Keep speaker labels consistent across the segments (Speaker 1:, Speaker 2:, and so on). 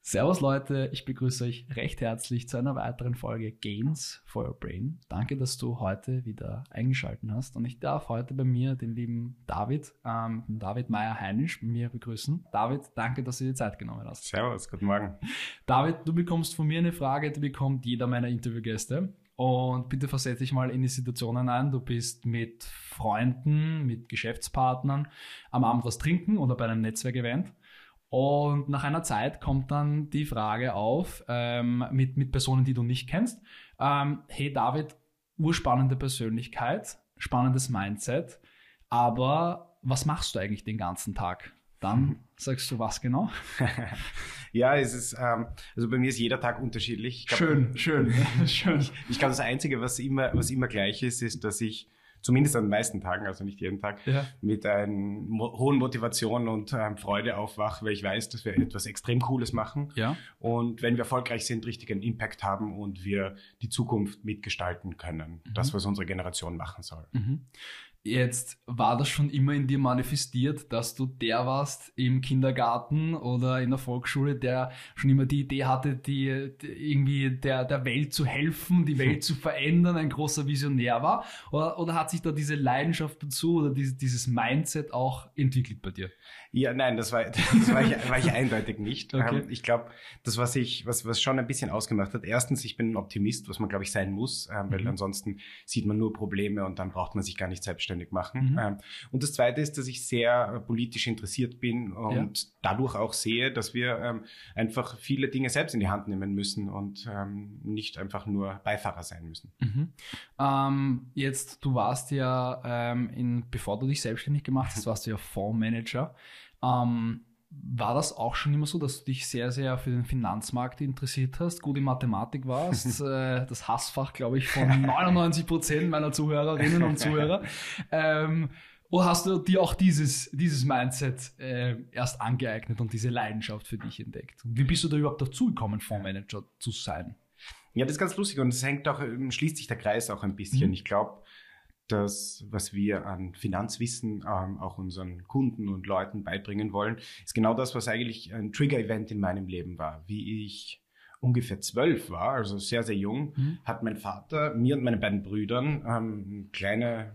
Speaker 1: Servus Leute, ich begrüße euch recht herzlich zu einer weiteren Folge Gains for Your Brain. Danke, dass du heute wieder eingeschaltet hast und ich darf heute bei mir den lieben David, ähm, David Meyer-Heinisch bei mir begrüßen. David, danke, dass du dir Zeit genommen hast.
Speaker 2: Servus, guten Morgen.
Speaker 1: David, du bekommst von mir eine Frage, die bekommt jeder meiner Interviewgäste. Und bitte versetze dich mal in die Situationen ein. Du bist mit Freunden, mit Geschäftspartnern am Abend was trinken oder bei einem Netzwerkevent und nach einer Zeit kommt dann die Frage auf ähm, mit, mit Personen, die du nicht kennst. Ähm, hey David, urspannende Persönlichkeit, spannendes Mindset, aber was machst du eigentlich den ganzen Tag? Dann sagst du was genau?
Speaker 2: ja, es ist, ähm, also bei mir ist jeder Tag unterschiedlich.
Speaker 1: Glaub, schön, schön, schön.
Speaker 2: Ich, ich glaube, das Einzige, was immer, was immer gleich ist, ist, dass ich zumindest an den meisten Tagen, also nicht jeden Tag, ja. mit einer hohen Motivation und ähm, Freude aufwache, weil ich weiß, dass wir etwas extrem Cooles machen.
Speaker 1: Ja.
Speaker 2: Und wenn wir erfolgreich sind, richtig einen Impact haben und wir die Zukunft mitgestalten können. Mhm. Das, was unsere Generation machen soll.
Speaker 1: Mhm. Jetzt war das schon immer in dir manifestiert, dass du der warst im Kindergarten oder in der Volksschule, der schon immer die Idee hatte, die, die irgendwie der, der Welt zu helfen, die Welt zu verändern, ein großer Visionär war? Oder, oder hat sich da diese Leidenschaft dazu oder dieses, dieses Mindset auch entwickelt bei dir?
Speaker 2: Ja, nein, das war, das war, ich, war ich eindeutig nicht. Okay. Ähm, ich glaube, das, was ich, was, was schon ein bisschen ausgemacht hat, erstens, ich bin ein Optimist, was man, glaube ich, sein muss, ähm, weil mhm. ansonsten sieht man nur Probleme und dann braucht man sich gar nicht selbstständig machen. Mhm. Ähm, und das zweite ist, dass ich sehr äh, politisch interessiert bin und ja. dadurch auch sehe, dass wir einfach viele Dinge selbst in die Hand nehmen müssen und nicht einfach nur Beifahrer sein müssen.
Speaker 1: Mhm. Ähm, jetzt, du warst ja, ähm, in, bevor du dich selbstständig gemacht hast, warst du ja Fondsmanager. Ähm, war das auch schon immer so, dass du dich sehr, sehr für den Finanzmarkt interessiert hast, gut in Mathematik warst, äh, das Hassfach, glaube ich, von 99 Prozent meiner Zuhörerinnen und Zuhörer. Ähm, oder hast du dir auch dieses, dieses Mindset äh, erst angeeignet und diese Leidenschaft für dich entdeckt? Wie bist du da überhaupt dazu gekommen, Fondsmanager zu sein?
Speaker 2: Ja, das ist ganz lustig und es hängt auch, schließt sich der Kreis auch ein bisschen. Mhm. Ich glaube, das, was wir an Finanzwissen ähm, auch unseren Kunden und Leuten beibringen wollen, ist genau das, was eigentlich ein Trigger-Event in meinem Leben war. Wie ich ungefähr zwölf war, also sehr, sehr jung, mhm. hat mein Vater mir und meinen beiden Brüdern ähm, kleine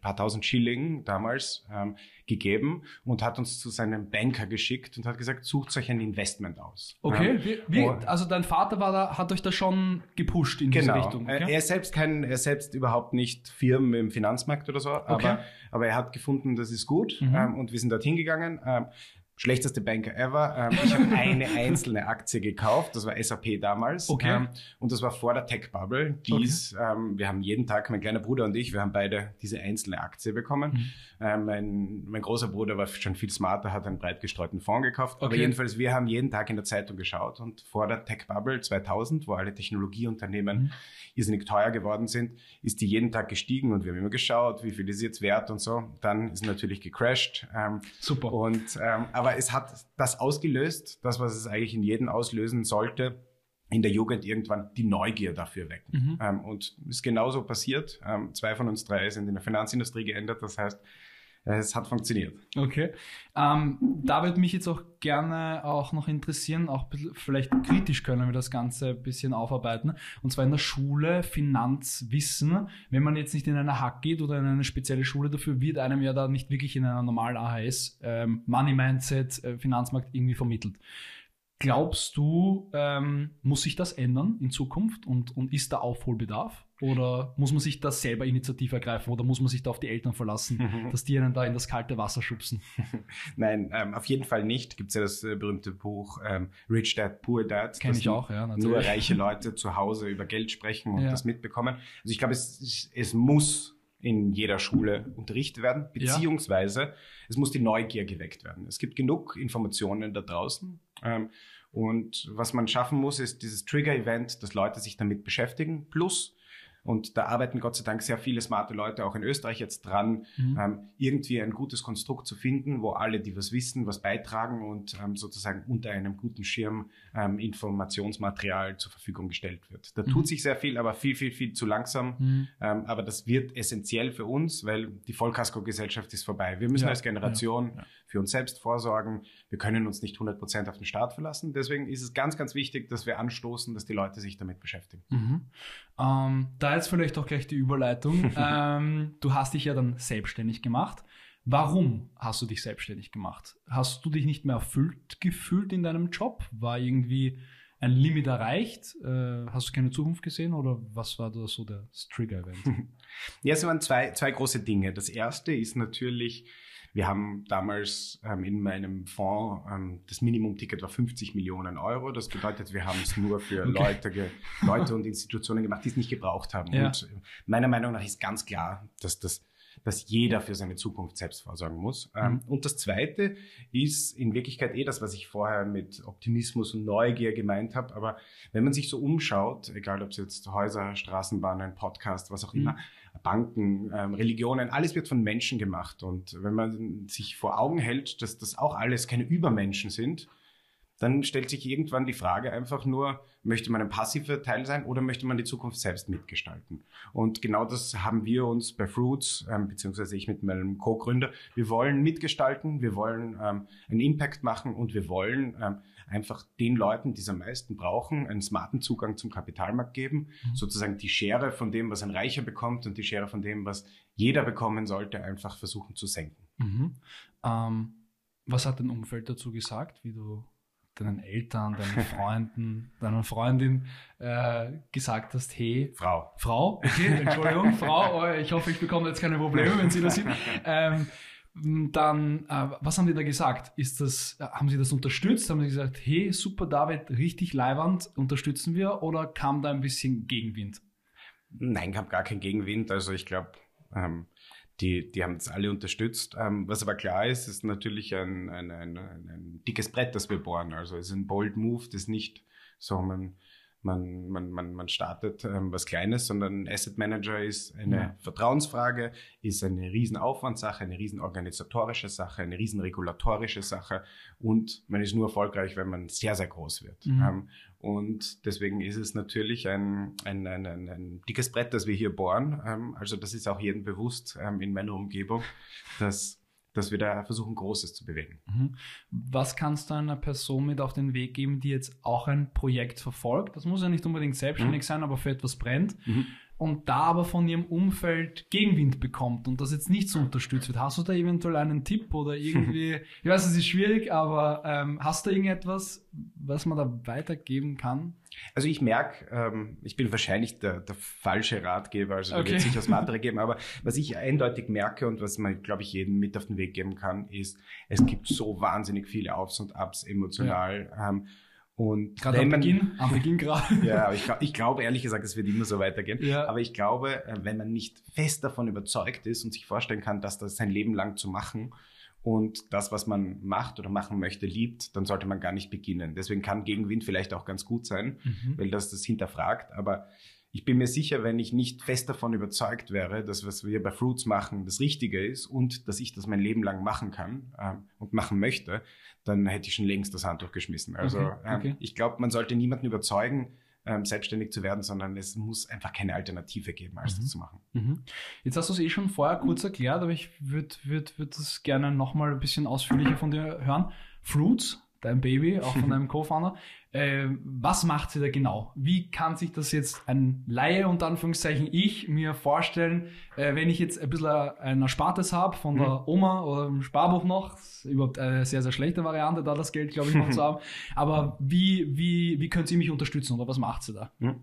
Speaker 2: paar tausend Schilling damals ähm, gegeben und hat uns zu seinem Banker geschickt und hat gesagt, sucht euch ein Investment aus.
Speaker 1: Okay, ähm, wie, wie, also dein Vater war da, hat euch da schon gepusht in
Speaker 2: genau.
Speaker 1: diese Richtung.
Speaker 2: Okay? Er selbst kein, er selbst überhaupt nicht Firmen im Finanzmarkt oder so, okay. aber, aber er hat gefunden, das ist gut mhm. ähm, und wir sind dorthin gegangen. Ähm, schlechteste Banker ever. Ähm, ich habe eine einzelne Aktie gekauft, das war SAP damals.
Speaker 1: Okay. Ähm,
Speaker 2: und das war vor der Tech-Bubble. Dies, okay. ähm, wir haben jeden Tag, mein kleiner Bruder und ich, wir haben beide diese einzelne Aktie bekommen. Mhm. Ähm, mein, mein großer Bruder war schon viel smarter, hat einen breit gestreuten Fonds gekauft. Okay. Aber jedenfalls, wir haben jeden Tag in der Zeitung geschaut und vor der Tech-Bubble 2000, wo alle Technologieunternehmen mhm. irrsinnig teuer geworden sind, ist die jeden Tag gestiegen und wir haben immer geschaut, wie viel ist jetzt wert und so. Dann ist natürlich gecrashed.
Speaker 1: Ähm, Super.
Speaker 2: Und, ähm, aber aber es hat das ausgelöst, das, was es eigentlich in jedem auslösen sollte, in der Jugend irgendwann die Neugier dafür wecken. Mhm. Ähm, und ist genauso passiert. Ähm, zwei von uns drei sind in der Finanzindustrie geändert. Das heißt, es hat funktioniert.
Speaker 1: Okay. Ähm, da würde mich jetzt auch gerne auch noch interessieren, auch vielleicht kritisch können wir das Ganze ein bisschen aufarbeiten. Und zwar in der Schule Finanzwissen. Wenn man jetzt nicht in eine Hack geht oder in eine spezielle Schule dafür, wird einem ja da nicht wirklich in einer normalen AHS ähm, Money Mindset, äh, Finanzmarkt irgendwie vermittelt. Glaubst du, ähm, muss sich das ändern in Zukunft und, und ist da Aufholbedarf? Oder muss man sich da selber Initiative ergreifen oder muss man sich da auf die Eltern verlassen, mhm. dass die einen da in das kalte Wasser schubsen?
Speaker 2: Nein, ähm, auf jeden Fall nicht. Gibt es ja das äh, berühmte Buch ähm, Rich Dad, Poor Dad.
Speaker 1: Kenne ich auch, ja.
Speaker 2: Natürlich. Nur reiche Leute zu Hause über Geld sprechen und ja. das mitbekommen. Also ich glaube, es, es muss in jeder Schule unterrichtet werden, beziehungsweise ja. es muss die Neugier geweckt werden. Es gibt genug Informationen da draußen. Ähm, und was man schaffen muss, ist dieses Trigger-Event, dass Leute sich damit beschäftigen, plus Und da arbeiten Gott sei Dank sehr viele smarte Leute auch in Österreich jetzt dran, mhm. ähm, irgendwie ein gutes Konstrukt zu finden, wo alle, die was wissen, was beitragen und ähm, sozusagen unter einem guten Schirm ähm, Informationsmaterial zur Verfügung gestellt wird. Da mhm. tut sich sehr viel, aber viel, viel, viel zu langsam. Mhm. Ähm, aber das wird essentiell für uns, weil die Vollkasko-Gesellschaft ist vorbei. Wir müssen ja, als Generation ja, ja. Für uns selbst vorsorgen. Wir können uns nicht 100 Prozent auf den Staat verlassen. Deswegen ist es ganz, ganz wichtig, dass wir anstoßen, dass die Leute sich damit beschäftigen.
Speaker 1: Mhm. Ähm, da jetzt vielleicht auch gleich die Überleitung. ähm, du hast dich ja dann selbstständig gemacht. Warum hast du dich selbstständig gemacht? Hast du dich nicht mehr erfüllt gefühlt in deinem Job? War irgendwie ein Limit erreicht? Äh, hast du keine Zukunft gesehen oder was war da so das Trigger-Event?
Speaker 2: Ja, es waren zwei, zwei große Dinge. Das erste ist natürlich, wir haben damals ähm, in meinem Fonds, ähm, das Minimumticket war 50 Millionen Euro. Das bedeutet, wir haben es nur für okay. Leute, Leute und Institutionen gemacht, die es nicht gebraucht haben. Ja. Und meiner Meinung nach ist ganz klar, dass das dass jeder für seine Zukunft selbst vorsorgen muss. Ähm, mhm. Und das Zweite ist in Wirklichkeit eh das, was ich vorher mit Optimismus und Neugier gemeint habe. Aber wenn man sich so umschaut, egal ob es jetzt Häuser, Straßenbahnen, Podcast, was auch mhm. Banken, ähm, Religionen, alles wird von Menschen gemacht. Und wenn man sich vor Augen hält, dass das auch alles keine Übermenschen sind, dann stellt sich irgendwann die Frage einfach nur, möchte man ein passiver Teil sein oder möchte man die Zukunft selbst mitgestalten? Und genau das haben wir uns bei Fruits, ähm, beziehungsweise ich mit meinem Co-Gründer, wir wollen mitgestalten, wir wollen ähm, einen Impact machen und wir wollen ähm, einfach den Leuten, die es am meisten brauchen, einen smarten Zugang zum Kapitalmarkt geben, mhm. sozusagen die Schere von dem, was ein Reicher bekommt und die Schere von dem, was jeder bekommen sollte, einfach versuchen zu senken.
Speaker 1: Mhm. Ähm, was hat dein Umfeld dazu gesagt, wie du deinen Eltern, deinen Freunden, deiner Freundin äh, gesagt hast, hey.
Speaker 2: Frau.
Speaker 1: Frau, okay, Entschuldigung, Frau, oh, ich hoffe, ich bekomme jetzt keine Probleme, wenn Sie das sieht. Ähm, dann, äh, was haben die da gesagt? Ist das, äh, haben sie das unterstützt? Haben sie gesagt, hey, super David, richtig leiwand, unterstützen wir? Oder kam da ein bisschen Gegenwind?
Speaker 2: Nein, kam gar kein Gegenwind. Also ich glaube, ähm, die, die haben es alle unterstützt. Ähm, was aber klar ist, ist natürlich ein, ein, ein, ein, dickes Brett, das wir bohren. Also es ist ein bold Move, das nicht so man, man, man, man, man startet ähm, was Kleines, sondern Asset Manager ist eine ja. Vertrauensfrage, ist eine riesen Aufwandssache, eine riesen organisatorische Sache, eine riesen regulatorische Sache und man ist nur erfolgreich, wenn man sehr, sehr groß wird. Mhm. Ähm, und deswegen ist es natürlich ein, ein, ein, ein, ein dickes Brett, das wir hier bohren. Ähm, also das ist auch jedem bewusst ähm, in meiner Umgebung, dass dass wir da versuchen, Großes zu bewegen.
Speaker 1: Mhm. Was kannst du einer Person mit auf den Weg geben, die jetzt auch ein Projekt verfolgt? Das muss ja nicht unbedingt selbstständig mhm. sein, aber für etwas brennt. Mhm und da aber von ihrem Umfeld Gegenwind bekommt und das jetzt nicht so unterstützt wird. Hast du da eventuell einen Tipp oder irgendwie, ich weiß, es ist schwierig, aber ähm, hast du irgendetwas, was man da weitergeben kann?
Speaker 2: Also ich merke, ähm, ich bin wahrscheinlich der, der falsche Ratgeber, also okay. wird sicher Smartere geben, aber was ich eindeutig merke und was man, glaube ich, jedem mit auf den Weg geben kann, ist, es gibt so wahnsinnig viele Aufs und Abs emotional. Ja. Ähm, und
Speaker 1: gerade am Beginn, am Beginn gerade.
Speaker 2: ja, ich, ich glaube ehrlich gesagt, es wird immer so weitergehen. Ja. Aber ich glaube, äh, wenn man nicht fest davon überzeugt ist und sich vorstellen kann, dass das sein Leben lang zu machen und das, was man macht oder machen möchte, liebt, dann sollte man gar nicht beginnen. Deswegen kann Gegenwind vielleicht auch ganz gut sein, mhm. weil das das hinterfragt. Aber ich bin mir sicher, wenn ich nicht fest davon überzeugt wäre, dass was wir bei Fruits machen das Richtige ist und dass ich das mein Leben lang machen kann ähm, und machen möchte, dann hätte ich schon längst das Handtuch geschmissen. Also okay, okay. Ähm, ich glaube, man sollte niemanden überzeugen, ähm, selbstständig zu werden, sondern es muss einfach keine Alternative geben, als mhm. das zu machen.
Speaker 1: Mhm. Jetzt hast du es eh schon vorher kurz erklärt, aber ich würde würd, würd das gerne nochmal ein bisschen ausführlicher von dir hören. Fruits, dein Baby, auch von deinem Co-Founder. Äh, was macht sie da genau? Wie kann sich das jetzt ein Laie, unter Anführungszeichen ich, mir vorstellen, äh, wenn ich jetzt ein bisschen ein Erspartes habe von der mhm. Oma oder im Sparbuch noch, ist überhaupt eine sehr, sehr schlechte Variante, da das Geld, glaube ich, noch zu haben. Aber wie, wie, wie könnt ihr mich unterstützen oder was macht sie da?
Speaker 2: Mhm.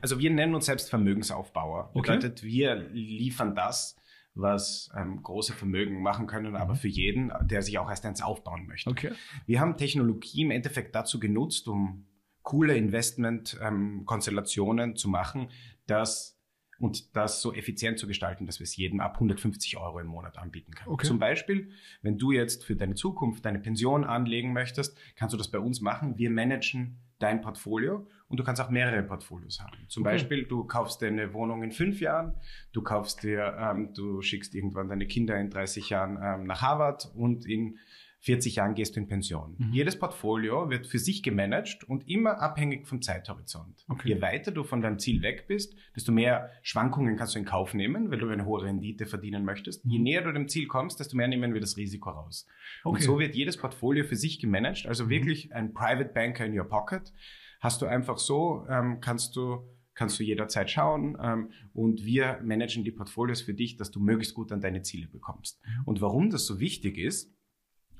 Speaker 2: Also wir nennen uns selbst Vermögensaufbauer. Okay. Bedeutet, wir liefern das, was ähm, große Vermögen machen können, aber mhm. für jeden, der sich auch erst eins aufbauen möchte.
Speaker 1: Okay.
Speaker 2: Wir haben Technologie im Endeffekt dazu genutzt, um coole Investment-Konstellationen ähm, zu machen, dass und das so effizient zu gestalten, dass wir es jedem ab 150 Euro im Monat anbieten können. Okay. Zum Beispiel, wenn du jetzt für deine Zukunft deine Pension anlegen möchtest, kannst du das bei uns machen. Wir managen dein Portfolio und du kannst auch mehrere Portfolios haben. Zum okay. Beispiel, du kaufst dir eine Wohnung in fünf Jahren, du kaufst dir, ähm, du schickst irgendwann deine Kinder in 30 Jahren ähm, nach Harvard und in 40 Jahren gehst du in Pension. Mhm. Jedes Portfolio wird für sich gemanagt und immer abhängig vom Zeithorizont. Okay. Je weiter du von deinem Ziel weg bist, desto mehr Schwankungen kannst du in Kauf nehmen, weil du eine hohe Rendite verdienen möchtest. Je mhm. näher du dem Ziel kommst, desto mehr nehmen wir das Risiko raus. Okay. Und so wird jedes Portfolio für sich gemanagt, also mhm. wirklich ein Private Banker in your pocket. Hast du einfach so, ähm, kannst du kannst du jederzeit schauen ähm, und wir managen die Portfolios für dich, dass du möglichst gut an deine Ziele bekommst. Mhm. Und warum das so wichtig ist,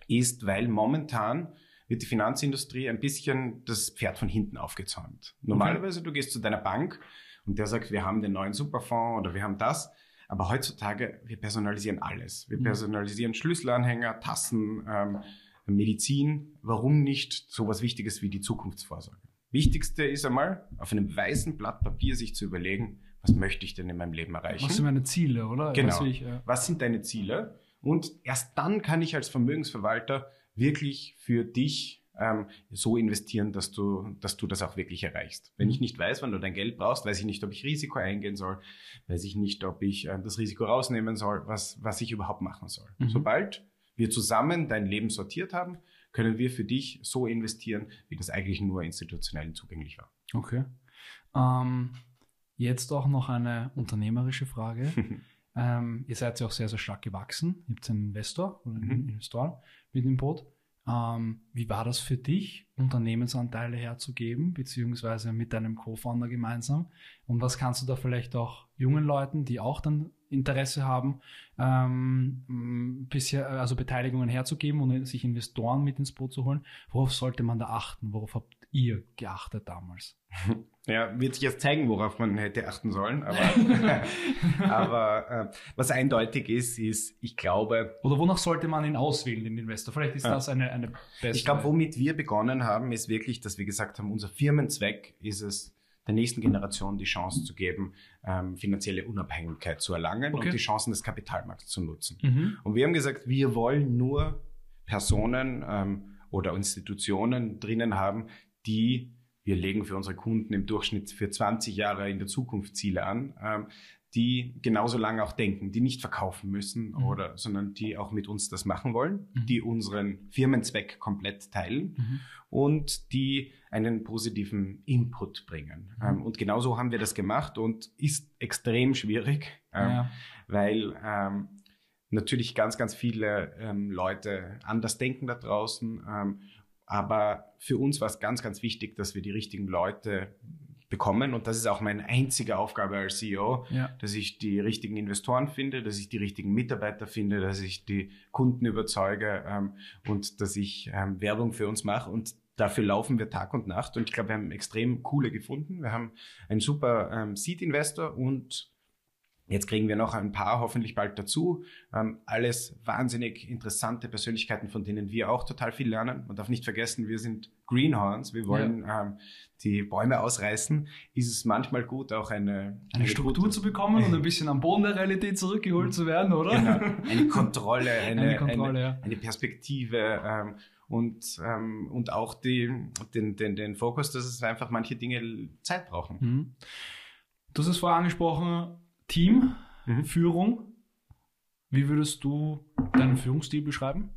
Speaker 2: ist, weil momentan wird die Finanzindustrie ein bisschen das Pferd von hinten aufgezäumt. Normalerweise, du gehst zu deiner Bank und der sagt, wir haben den neuen Superfonds oder wir haben das. Aber heutzutage, wir personalisieren alles. Wir mhm. personalisieren Schlüsselanhänger, Tassen, ähm, Medizin. Warum nicht so was Wichtiges wie die Zukunftsvorsorge? Wichtigste ist einmal, auf einem weißen Blatt Papier sich zu überlegen, was möchte ich denn in meinem Leben erreichen?
Speaker 1: Was sind meine Ziele, oder?
Speaker 2: Genau. Ich, ja. Was sind deine Ziele? Und erst dann kann ich als Vermögensverwalter wirklich für dich ähm, so investieren, dass du, dass du das auch wirklich erreichst. Wenn ich nicht weiß, wann du dein Geld brauchst, weiß ich nicht, ob ich Risiko eingehen soll, weiß ich nicht, ob ich äh, das Risiko rausnehmen soll, was, was ich überhaupt machen soll. Mhm. Sobald wir zusammen dein Leben sortiert haben, können wir für dich so investieren, wie das eigentlich nur institutionell zugänglich war.
Speaker 1: Okay. Ähm, jetzt auch noch eine unternehmerische Frage. Ähm, ihr seid ja auch sehr, sehr stark gewachsen. Ihr habt einen Investor oder einen mhm. Investor mit dem Boot. Ähm, wie war das für dich, Unternehmensanteile herzugeben, beziehungsweise mit deinem Co-Founder gemeinsam? Und was kannst du da vielleicht auch jungen Leuten, die auch dann Interesse haben, ähm, bisher, also Beteiligungen herzugeben und sich Investoren mit ins Boot zu holen? Worauf sollte man da achten? Worauf habt ihr geachtet damals?
Speaker 2: Ja, wird sich jetzt zeigen, worauf man hätte achten sollen. Aber, aber äh, was eindeutig ist, ist, ich glaube.
Speaker 1: Oder wonach sollte man ihn auswählen, den Investor? Vielleicht ist ja. das eine, eine
Speaker 2: bessere. Ich glaube, womit wir begonnen haben, ist wirklich, dass wir gesagt haben, unser Firmenzweck ist es, der nächsten Generation die Chance zu geben, ähm, finanzielle Unabhängigkeit zu erlangen okay. und die Chancen des Kapitalmarkts zu nutzen. Mhm. Und wir haben gesagt, wir wollen nur Personen ähm, oder Institutionen drinnen haben, die wir legen für unsere Kunden im Durchschnitt für 20 Jahre in der Zukunft Ziele an, ähm, die genauso lange auch denken, die nicht verkaufen müssen mhm. oder, sondern die auch mit uns das machen wollen, mhm. die unseren Firmenzweck komplett teilen mhm. und die einen positiven Input bringen. Mhm. Ähm, und genauso haben wir das gemacht und ist extrem schwierig, ähm, ja. weil ähm, natürlich ganz, ganz viele ähm, Leute anders denken da draußen ähm, aber für uns war es ganz, ganz wichtig, dass wir die richtigen Leute bekommen. Und das ist auch meine einzige Aufgabe als CEO, ja. dass ich die richtigen Investoren finde, dass ich die richtigen Mitarbeiter finde, dass ich die Kunden überzeuge ähm, und dass ich ähm, Werbung für uns mache. Und dafür laufen wir Tag und Nacht. Und ich glaube, wir haben extrem coole gefunden. Wir haben einen super ähm, Seed-Investor und Jetzt kriegen wir noch ein paar hoffentlich bald dazu. Ähm, alles wahnsinnig interessante Persönlichkeiten, von denen wir auch total viel lernen. Man darf nicht vergessen, wir sind Greenhorns. Wir wollen ja. ähm, die Bäume ausreißen. Ist es manchmal gut, auch eine,
Speaker 1: eine, eine Struktur gute, zu bekommen und ein bisschen am Boden der Realität zurückgeholt zu werden, oder?
Speaker 2: Genau. Eine Kontrolle, eine, eine, Kontrolle, eine, ja. eine Perspektive. Ähm, und, ähm, und auch die, den, den, den Fokus, dass es einfach manche Dinge Zeit brauchen. Mhm.
Speaker 1: Du hast es vorher angesprochen, Team, mhm. Führung. Wie würdest du deinen Führungsstil beschreiben?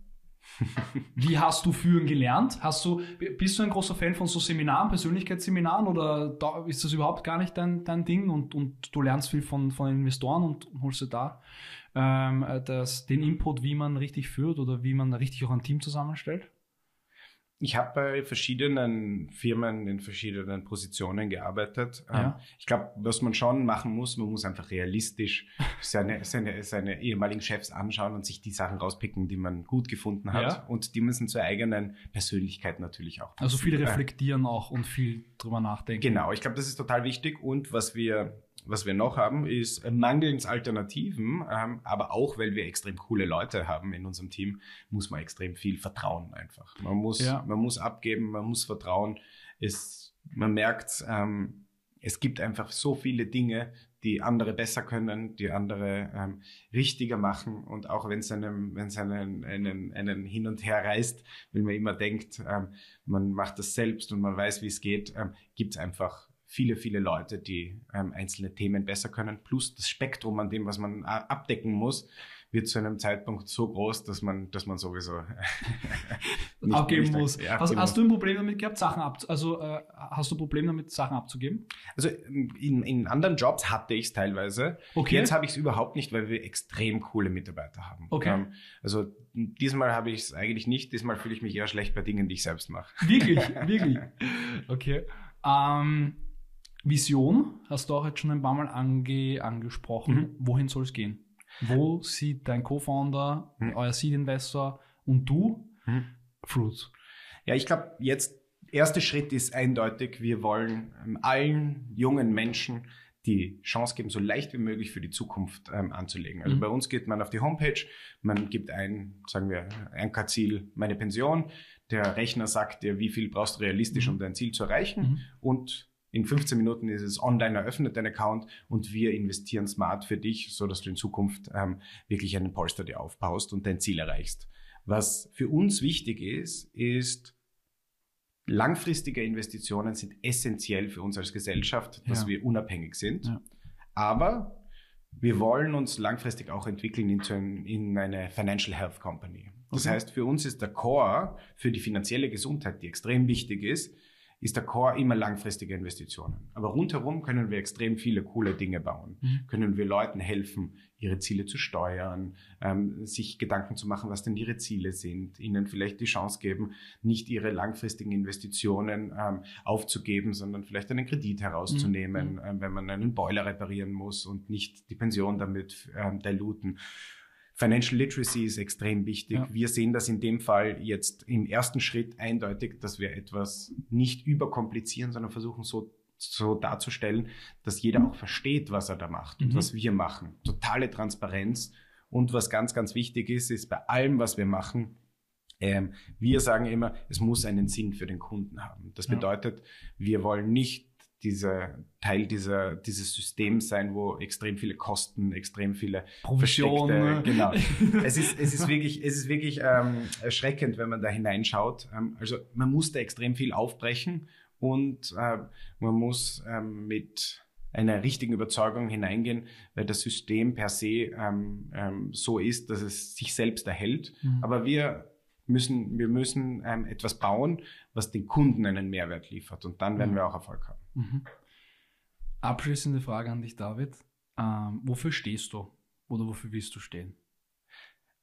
Speaker 1: Wie hast du führen gelernt? Hast du, bist du ein großer Fan von so Seminaren, Persönlichkeitsseminaren oder ist das überhaupt gar nicht dein, dein Ding und, und du lernst viel von, von Investoren und holst dir da ähm, das, den Input, wie man richtig führt oder wie man richtig auch ein Team zusammenstellt?
Speaker 2: Ich habe bei verschiedenen Firmen in verschiedenen Positionen gearbeitet. Ja. Ähm, ich glaube, was man schon machen muss, man muss einfach realistisch seine, seine, seine ehemaligen Chefs anschauen und sich die Sachen rauspicken, die man gut gefunden hat. Ja. Und die müssen zur eigenen Persönlichkeit natürlich auch.
Speaker 1: Passen. Also viel reflektieren auch und viel drüber nachdenken.
Speaker 2: Genau, ich glaube, das ist total wichtig. Und was wir was wir noch haben, ist mangelns Alternativen, ähm, aber auch, weil wir extrem coole Leute haben in unserem Team, muss man extrem viel vertrauen einfach. Man muss, ja. man muss abgeben, man muss vertrauen. Es, man merkt, ähm, es gibt einfach so viele Dinge, die andere besser können, die andere ähm, richtiger machen. Und auch wenn es einem, wenn es einen, einen, einen hin und her reißt, wenn man immer denkt, ähm, man macht das selbst und man weiß, wie es geht, ähm, gibt es einfach viele, viele Leute, die ähm, einzelne Themen besser können. Plus das Spektrum an dem, was man äh, abdecken muss, wird zu einem Zeitpunkt so groß, dass man, dass man sowieso
Speaker 1: abgeben muss. Ja, hast, hast, du ein Problem damit gehabt, Sachen ab, also äh, hast du ein Problem damit, Sachen abzugeben?
Speaker 2: Also in, in anderen Jobs hatte ich es teilweise. Okay. Jetzt habe ich es überhaupt nicht, weil wir extrem coole Mitarbeiter haben. Okay. Ähm, also diesmal habe ich es eigentlich nicht. Diesmal fühle ich mich eher schlecht bei Dingen, die ich selbst mache.
Speaker 1: Wirklich, wirklich. Okay. Ähm, Vision hast du auch jetzt schon ein paar Mal ange angesprochen. Mhm. Wohin soll es gehen? Wo sieht dein Co-Founder, mhm. euer Seed-Investor und du mhm. Fruits?
Speaker 2: Ja, ich glaube, jetzt erster Schritt ist eindeutig, wir wollen ähm, allen jungen Menschen die Chance geben, so leicht wie möglich für die Zukunft ähm, anzulegen. Also mhm. bei uns geht man auf die Homepage, man gibt ein, sagen wir, ein Ziel, meine Pension. Der Rechner sagt dir, wie viel brauchst du realistisch, mhm. um dein Ziel zu erreichen. Mhm. Und in 15 Minuten ist es online eröffnet, dein Account, und wir investieren smart für dich, so dass du in Zukunft ähm, wirklich einen Polster dir aufbaust und dein Ziel erreichst. Was für uns wichtig ist, ist, langfristige Investitionen sind essentiell für uns als Gesellschaft, dass ja. wir unabhängig sind. Ja. Aber wir wollen uns langfristig auch entwickeln in, in eine Financial Health Company. Das okay. heißt, für uns ist der Core für die finanzielle Gesundheit, die extrem wichtig ist, ist der Core immer langfristige Investitionen. Aber rundherum können wir extrem viele coole Dinge bauen. Mhm. Können wir Leuten helfen, ihre Ziele zu steuern, ähm, sich Gedanken zu machen, was denn ihre Ziele sind, ihnen vielleicht die Chance geben, nicht ihre langfristigen Investitionen ähm, aufzugeben, sondern vielleicht einen Kredit herauszunehmen, mhm. ähm, wenn man einen Boiler reparieren muss und nicht die Pension damit ähm, diluten. Financial Literacy ist extrem wichtig. Ja. Wir sehen das in dem Fall jetzt im ersten Schritt eindeutig, dass wir etwas nicht überkomplizieren, sondern versuchen so, so darzustellen, dass jeder auch versteht, was er da macht und mhm. was wir machen. Totale Transparenz. Und was ganz, ganz wichtig ist, ist bei allem, was wir machen, ähm, wir sagen immer, es muss einen Sinn für den Kunden haben. Das bedeutet, wir wollen nicht diese Teil dieser, dieses Systems sein, wo extrem viele Kosten, extrem viele
Speaker 1: Provision.
Speaker 2: Genau. es ist, es ist wirklich, es ist wirklich ähm, erschreckend, wenn man da hineinschaut. Ähm, also man muss da extrem viel aufbrechen und äh, man muss ähm, mit einer richtigen Überzeugung hineingehen, weil das System per se ähm, ähm, so ist, dass es sich selbst erhält. Mhm. Aber wir müssen, wir müssen ähm, etwas bauen, was den Kunden einen Mehrwert liefert. Und dann werden mhm. wir auch Erfolg haben. Mhm.
Speaker 1: Abschließende Frage an dich, David. Ähm, wofür stehst du oder wofür willst du stehen?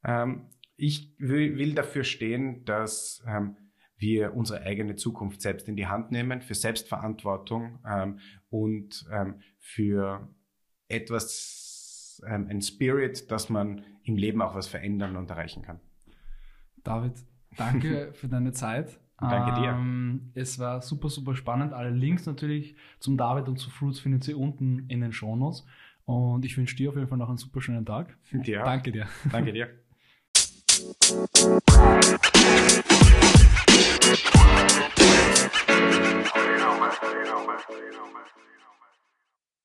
Speaker 2: Ähm, ich will, will, dafür stehen, dass ähm, wir unsere eigene Zukunft selbst in die Hand nehmen, für Selbstverantwortung ähm, und ähm, für etwas, ähm, ein Spirit, dass man im Leben auch was verändern und erreichen kann.
Speaker 1: David, danke für deine Zeit.
Speaker 2: Danke dir.
Speaker 1: Ähm, es war super, super spannend. Alle Links natürlich zum David und zu Fruits findet ihr unten in den Shownotes. Und ich wünsche dir auf jeden Fall noch einen super schönen Tag.
Speaker 2: Ja.
Speaker 1: Danke dir.
Speaker 2: Danke dir. Thank you.